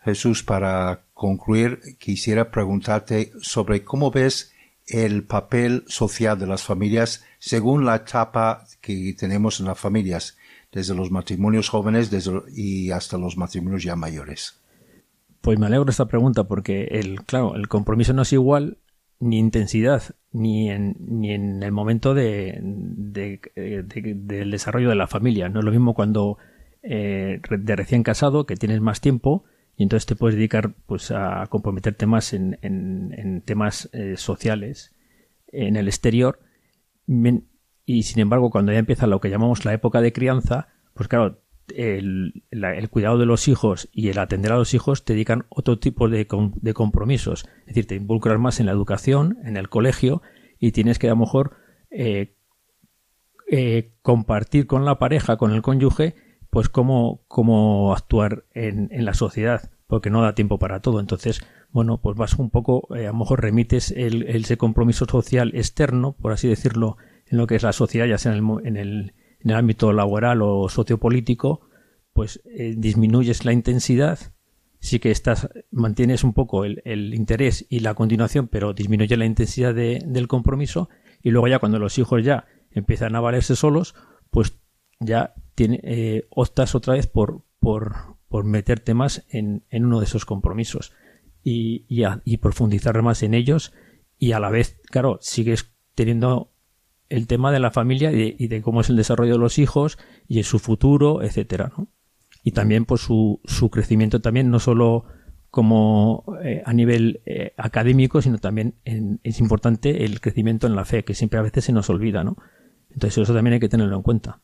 Jesús, para concluir, quisiera preguntarte sobre cómo ves el papel social de las familias según la etapa que tenemos en las familias, desde los matrimonios jóvenes desde, y hasta los matrimonios ya mayores. Pues me alegro de esta pregunta porque el, claro, el compromiso no es igual ni intensidad ni en, ni en el momento de, del desarrollo de la familia. No es lo mismo cuando eh, de recién casado, que tienes más tiempo y entonces te puedes dedicar pues a comprometerte más en, en, temas eh, sociales en el exterior. Y sin embargo, cuando ya empieza lo que llamamos la época de crianza, pues claro, el, el, cuidado de los hijos y el atender a los hijos te dedican otro tipo de, de, compromisos. Es decir, te involucras más en la educación, en el colegio, y tienes que a lo mejor eh, eh, compartir con la pareja, con el cónyuge, pues cómo, cómo actuar en, en, la sociedad, porque no da tiempo para todo. Entonces, bueno, pues vas un poco, eh, a lo mejor remites el, ese compromiso social externo, por así decirlo, en lo que es la sociedad, ya sea en el, en el en el ámbito laboral o sociopolítico, pues eh, disminuyes la intensidad, sí que estás, mantienes un poco el, interés y la continuación, pero disminuye la intensidad del compromiso, y luego ya cuando los hijos ya empiezan a valerse solos, pues ya tiene, eh, optas otra vez por, por, por meterte más en, en, uno de esos compromisos y, y profundizar más en ellos y a la vez, claro, sigues teniendo el tema de la familia y de, cómo es el desarrollo de los hijos y su futuro, etcétera, ¿no? Y también pues su, su crecimiento también no solo como eh, a nivel eh, académico, sino también es importante el crecimiento en la fe, que siempre a veces se nos olvida, ¿no? Entonces eso también hay que tenerlo en cuenta.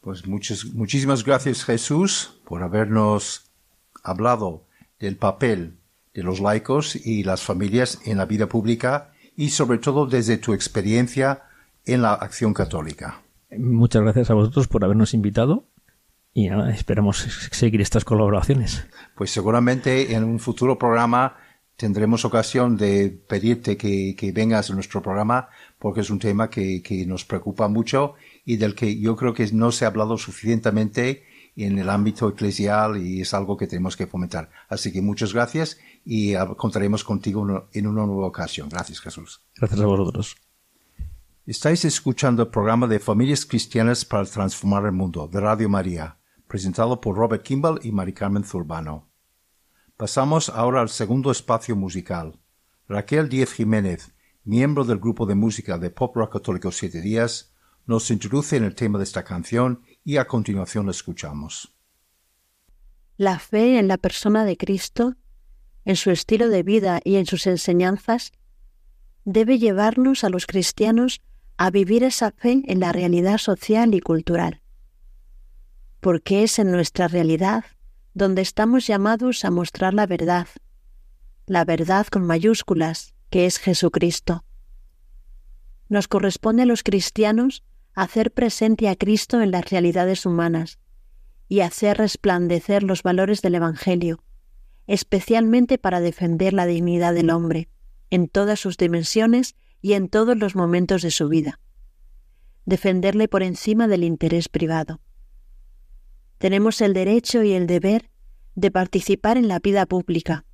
Pues muchas, muchísimas gracias Jesús por habernos hablado del papel de los laicos y las familias en la vida pública y sobre todo desde tu experiencia en la acción católica. Muchas gracias a vosotros por habernos invitado y esperamos seguir estas colaboraciones. Pues seguramente en un futuro programa tendremos ocasión de pedirte que, vengas a nuestro programa porque es un tema que, que, nos preocupa mucho y del que yo creo que no se ha hablado suficientemente en el ámbito eclesial y es algo que tenemos que fomentar. Así que muchas gracias y contaremos contigo en una nueva ocasión. Gracias, Jesús. Gracias a vosotros. Estáis escuchando el programa de Familias Cristianas para Transformar el Mundo de Radio María, presentado por Robert Kimball y Mari Carmen Zurbano. Pasamos ahora al segundo espacio musical. Raquel Díez Jiménez, miembro del grupo de música de Pop Rock Católico Siete Días, nos introduce en el tema de esta canción y a continuación la escuchamos. La fe en la persona de Cristo, en su estilo de vida y en sus enseñanzas, debe llevarnos a los cristianos a vivir esa fe en la realidad social y cultural. Porque es en nuestra realidad donde estamos llamados a mostrar la verdad, la verdad con mayúsculas, que es Jesucristo. Nos corresponde a los cristianos hacer presente a Cristo en las realidades humanas y hacer resplandecer los valores del Evangelio, especialmente para defender la dignidad del hombre, en todas sus dimensiones y en todos los momentos de su vida. Defenderle por encima del interés privado. Tenemos el derecho y el deber de participar en la vida pública.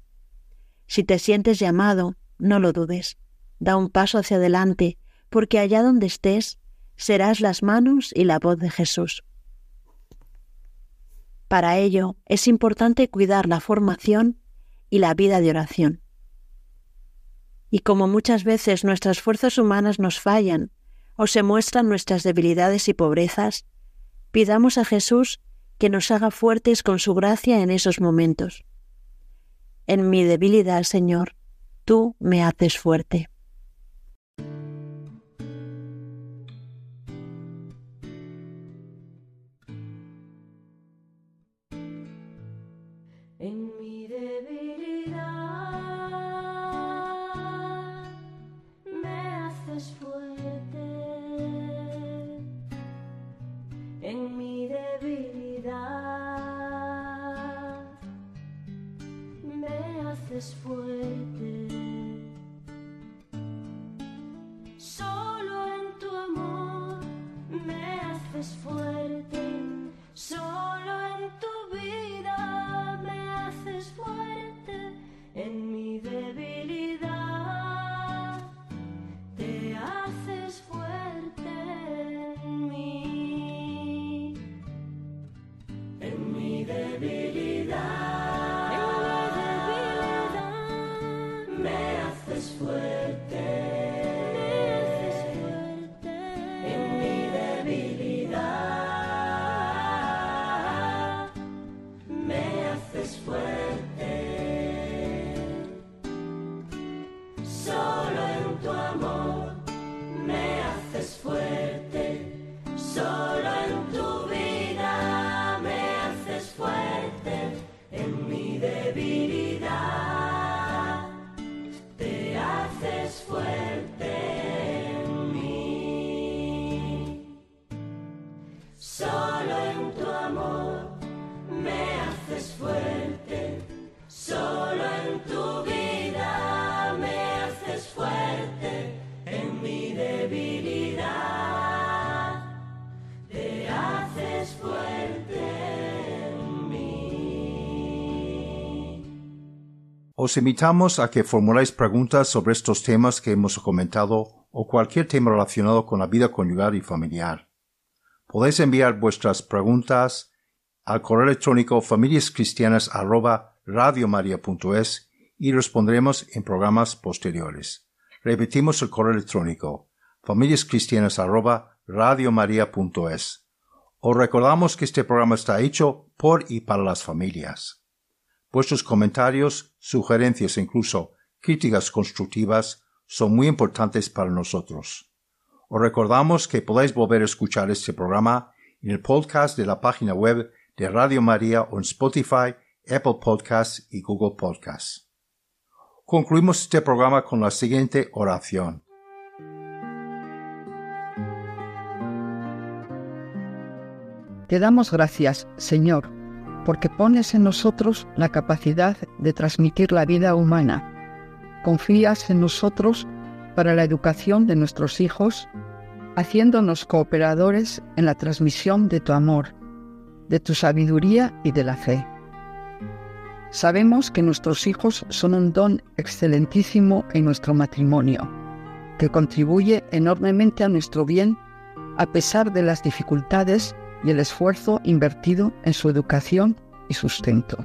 Si te sientes llamado, no lo dudes. Da un paso hacia adelante, porque allá donde estés, serás las manos y la voz de Jesús. Para ello es importante cuidar la formación y la vida de oración. Y como muchas veces nuestras fuerzas humanas nos fallan o se muestran nuestras debilidades y pobrezas, pidamos a Jesús que nos haga fuertes con su gracia en esos momentos. En mi debilidad, Señor, tú me haces fuerte. Os invitamos a que formuláis preguntas sobre estos temas que hemos comentado o cualquier tema relacionado con la vida conyugal y familiar. Podéis enviar vuestras preguntas al correo electrónico familiascristianas@radiomaria.es y responderemos en programas posteriores. Repetimos el correo electrónico familiascristianas@radiomaria.es. Os recordamos que este programa está hecho por y para las familias. Vuestros comentarios, sugerencias e incluso críticas constructivas son muy importantes para nosotros. Os recordamos que podéis volver a escuchar este programa en el podcast de la página web de Radio María o en Spotify, Apple Podcasts y Google Podcasts. Concluimos este programa con la siguiente oración. Te damos gracias, Señor, porque pones en nosotros la capacidad de transmitir la vida humana. Confías en nosotros para la educación de nuestros hijos, haciéndonos cooperadores en la transmisión de tu amor, de tu sabiduría y de la fe. Sabemos que nuestros hijos son un don excelentísimo en nuestro matrimonio, que contribuye enormemente a nuestro bien a pesar de las dificultades y el esfuerzo invertido en su educación y sustento.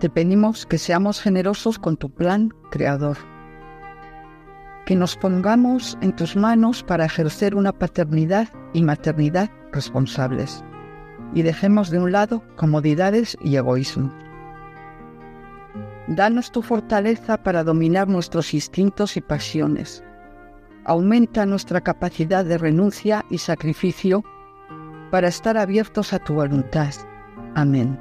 Te pedimos que seamos generosos con tu plan creador, que nos pongamos en tus manos para ejercer una paternidad y maternidad responsables y dejemos de un lado comodidades y egoísmo. Danos tu fortaleza para dominar nuestros instintos y pasiones. Aumenta nuestra capacidad de renuncia y sacrificio para estar abiertos a tu voluntad. Amén.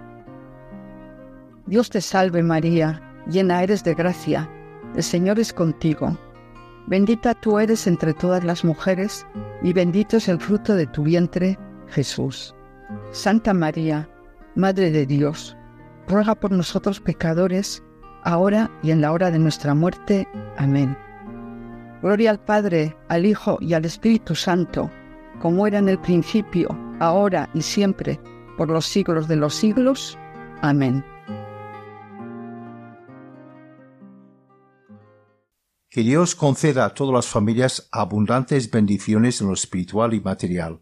Dios te salve María, llena eres de gracia, el Señor es contigo. Bendita tú eres entre todas las mujeres, y bendito es el fruto de tu vientre, Jesús. Santa María, Madre de Dios, ruega por nosotros pecadores, ahora y en la hora de nuestra muerte. Amén. Gloria al Padre, al Hijo y al Espíritu Santo, como era en el principio, ahora y siempre, por los siglos de los siglos. Amén. Que Dios conceda a todas las familias abundantes bendiciones en lo espiritual y material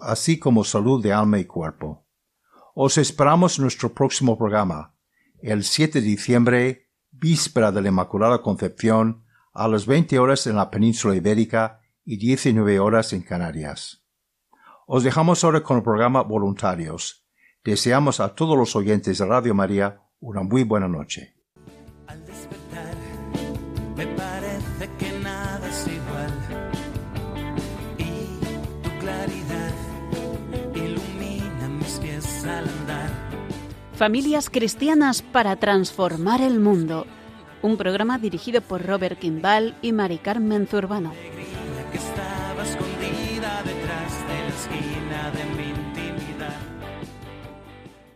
así como salud de alma y cuerpo. Os esperamos en nuestro próximo programa, el 7 de diciembre, víspera de la Inmaculada Concepción, a las 20 horas en la península ibérica y 19 horas en Canarias. Os dejamos ahora con el programa Voluntarios. Deseamos a todos los oyentes de Radio María una muy buena noche. Familias Cristianas para Transformar el Mundo. Un programa dirigido por Robert Kimball y Mari Carmen Zurbano.